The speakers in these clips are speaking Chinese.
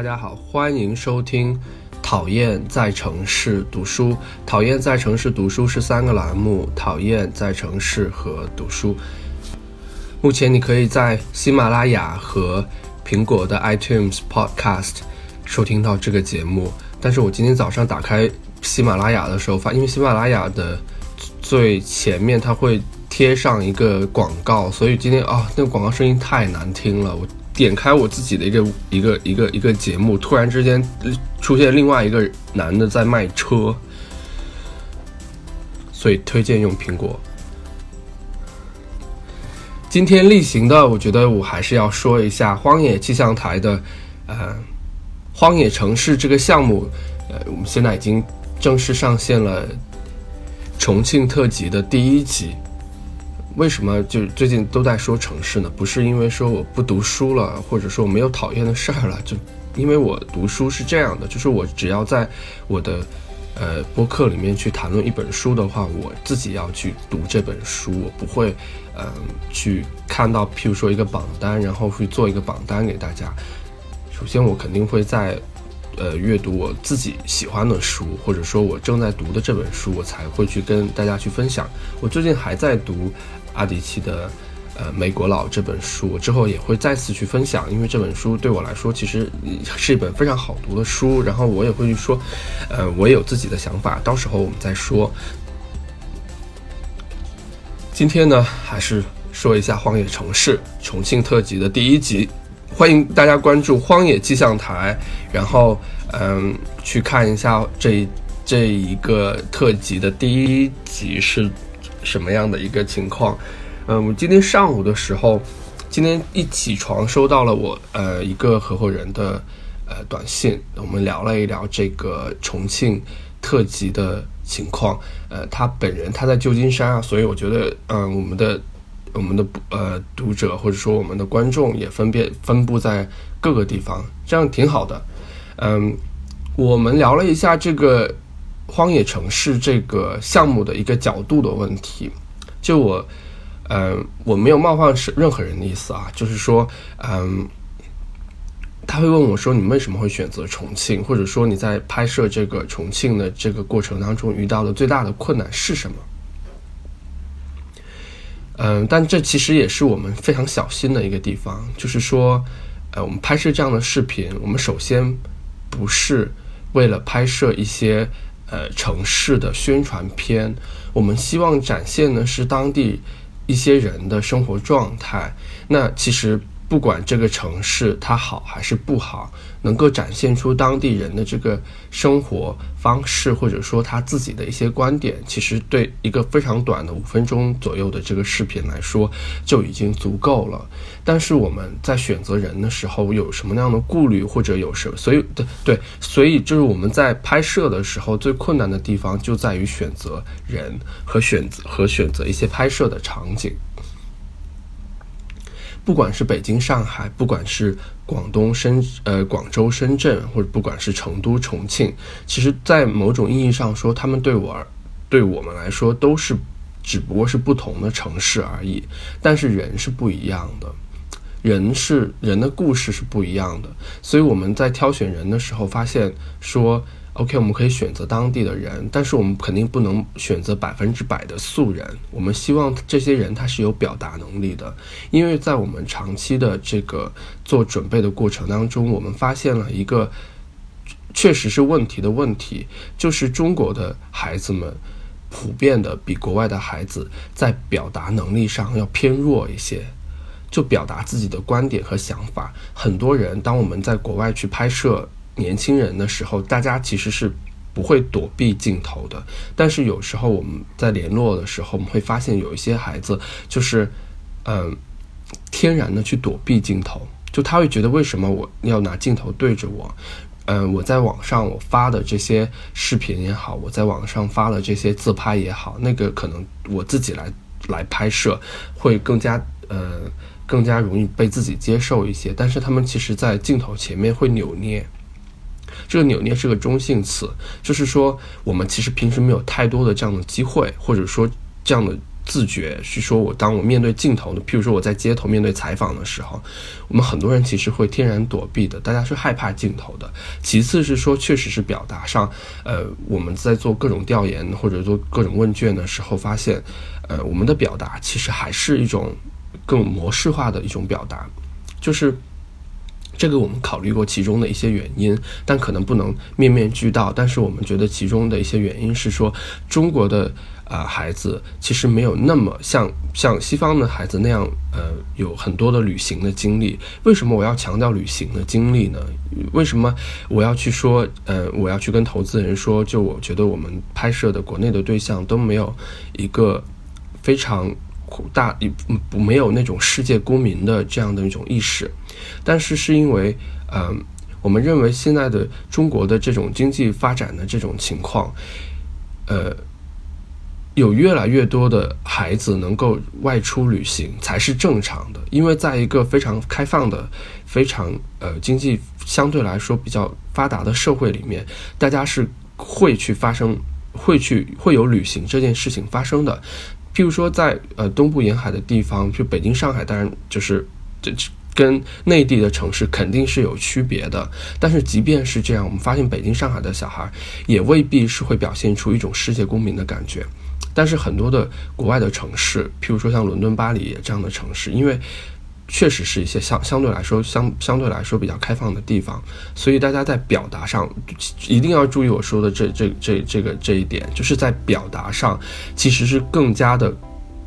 大家好，欢迎收听《讨厌在城市读书》。讨厌在城市读书是三个栏目：讨厌在城市和读书。目前你可以在喜马拉雅和苹果的 iTunes Podcast 收听到这个节目。但是我今天早上打开喜马拉雅的时候，发因为喜马拉雅的最前面它会贴上一个广告，所以今天啊，那个广告声音太难听了，我。点开我自己的一个一个一个一个节目，突然之间出现另外一个男的在卖车，所以推荐用苹果。今天例行的，我觉得我还是要说一下荒野气象台的呃荒野城市这个项目，呃，我们现在已经正式上线了重庆特辑的第一集。为什么就最近都在说城市呢？不是因为说我不读书了，或者说我没有讨厌的事儿了，就因为我读书是这样的，就是我只要在我的呃播客里面去谈论一本书的话，我自己要去读这本书，我不会嗯去看到譬如说一个榜单，然后去做一个榜单给大家。首先，我肯定会在呃阅读我自己喜欢的书，或者说我正在读的这本书，我才会去跟大家去分享。我最近还在读。阿迪奇的，呃，《美国佬》这本书之后也会再次去分享，因为这本书对我来说其实是一本非常好读的书。然后我也会去说，呃，我也有自己的想法，到时候我们再说。今天呢，还是说一下《荒野城市》重庆特辑的第一集，欢迎大家关注荒野气象台，然后嗯，去看一下这这一个特辑的第一集是。什么样的一个情况？嗯，我今天上午的时候，今天一起床收到了我呃一个合伙人的呃短信，我们聊了一聊这个重庆特辑的情况。呃，他本人他在旧金山啊，所以我觉得嗯，我们的我们的呃读者或者说我们的观众也分别分布在各个地方，这样挺好的。嗯，我们聊了一下这个。荒野城市这个项目的一个角度的问题，就我，嗯，我没有冒犯是任何人的意思啊，就是说，嗯，他会问我说，你为什么会选择重庆，或者说你在拍摄这个重庆的这个过程当中遇到的最大的困难是什么？嗯，但这其实也是我们非常小心的一个地方，就是说，呃，我们拍摄这样的视频，我们首先不是为了拍摄一些。呃，城市的宣传片，我们希望展现的是当地一些人的生活状态。那其实不管这个城市它好还是不好。能够展现出当地人的这个生活方式，或者说他自己的一些观点，其实对一个非常短的五分钟左右的这个视频来说就已经足够了。但是我们在选择人的时候有什么样的顾虑，或者有什么，所以对对，所以就是我们在拍摄的时候最困难的地方就在于选择人和选择和选择一些拍摄的场景。不管是北京、上海，不管是广东深呃广州、深圳，或者不管是成都、重庆，其实，在某种意义上说，他们对我而对我们来说都是只不过是不同的城市而已。但是人是不一样的，人是人的故事是不一样的，所以我们在挑选人的时候发现说。OK，我们可以选择当地的人，但是我们肯定不能选择百分之百的素人。我们希望这些人他是有表达能力的，因为在我们长期的这个做准备的过程当中，我们发现了一个确实是问题的问题，就是中国的孩子们普遍的比国外的孩子在表达能力上要偏弱一些，就表达自己的观点和想法。很多人当我们在国外去拍摄。年轻人的时候，大家其实是不会躲避镜头的。但是有时候我们在联络的时候，我们会发现有一些孩子就是，嗯，天然的去躲避镜头。就他会觉得为什么我要拿镜头对着我？嗯，我在网上我发的这些视频也好，我在网上发的这些自拍也好，那个可能我自己来来拍摄会更加呃更加容易被自己接受一些。但是他们其实，在镜头前面会扭捏。这个扭捏是个中性词，就是说我们其实平时没有太多的这样的机会，或者说这样的自觉是说，我当我面对镜头的，譬如说我在街头面对采访的时候，我们很多人其实会天然躲避的，大家是害怕镜头的。其次是说，确实是表达上，呃，我们在做各种调研或者做各种问卷的时候，发现，呃，我们的表达其实还是一种更模式化的一种表达，就是这个我们考虑过其中的一些原因，但可能不能面面俱到。但是我们觉得其中的一些原因是说，中国的。啊，孩子其实没有那么像像西方的孩子那样，呃，有很多的旅行的经历。为什么我要强调旅行的经历呢？为什么我要去说，呃，我要去跟投资人说，就我觉得我们拍摄的国内的对象都没有一个非常大，不没有那种世界公民的这样的一种意识。但是是因为，嗯，我们认为现在的中国的这种经济发展的这种情况，呃。有越来越多的孩子能够外出旅行才是正常的，因为在一个非常开放的、非常呃经济相对来说比较发达的社会里面，大家是会去发生、会去会有旅行这件事情发生的。譬如说，在呃东部沿海的地方，就北京、上海，当然就是这跟内地的城市肯定是有区别的。但是即便是这样，我们发现北京、上海的小孩也未必是会表现出一种世界公民的感觉。但是很多的国外的城市，譬如说像伦敦、巴黎这样的城市，因为确实是一些相相对来说相相对来说比较开放的地方，所以大家在表达上一定要注意我说的这这这这个这一点，就是在表达上其实是更加的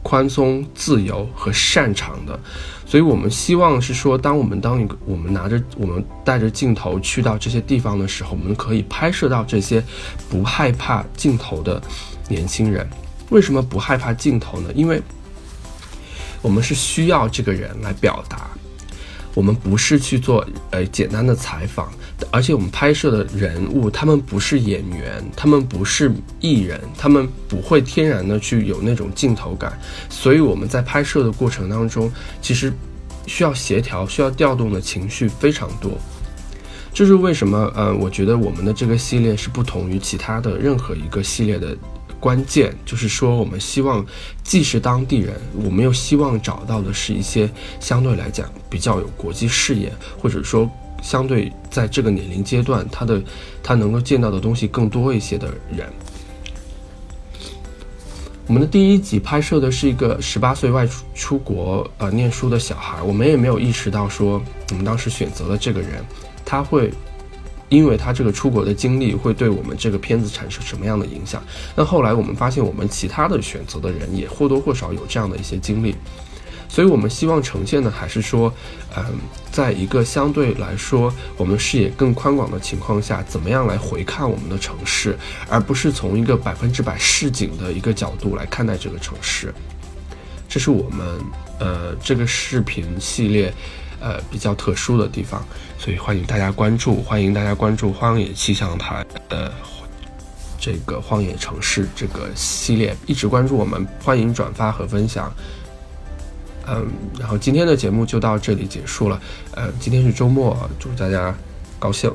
宽松、自由和擅长的。所以我们希望是说，当我们当一个我们拿着我们带着镜头去到这些地方的时候，我们可以拍摄到这些不害怕镜头的年轻人。为什么不害怕镜头呢？因为我们是需要这个人来表达，我们不是去做呃简单的采访，而且我们拍摄的人物他们不是演员，他们不是艺人，他们不会天然的去有那种镜头感，所以我们在拍摄的过程当中，其实需要协调、需要调动的情绪非常多。这是为什么？呃，我觉得我们的这个系列是不同于其他的任何一个系列的。关键就是说，我们希望既是当地人，我们又希望找到的是一些相对来讲比较有国际视野，或者说相对在这个年龄阶段，他的他能够见到的东西更多一些的人。我们的第一集拍摄的是一个十八岁外出出国呃念书的小孩，我们也没有意识到说，我们当时选择了这个人，他会。因为他这个出国的经历会对我们这个片子产生什么样的影响？那后来我们发现，我们其他的选择的人也或多或少有这样的一些经历，所以我们希望呈现的还是说，嗯，在一个相对来说我们视野更宽广的情况下，怎么样来回看我们的城市，而不是从一个百分之百市井的一个角度来看待这个城市。这是我们呃这个视频系列。呃，比较特殊的地方，所以欢迎大家关注，欢迎大家关注荒野气象台的这个荒野城市这个系列，一直关注我们，欢迎转发和分享。嗯，然后今天的节目就到这里结束了。呃，今天是周末，祝大家高兴。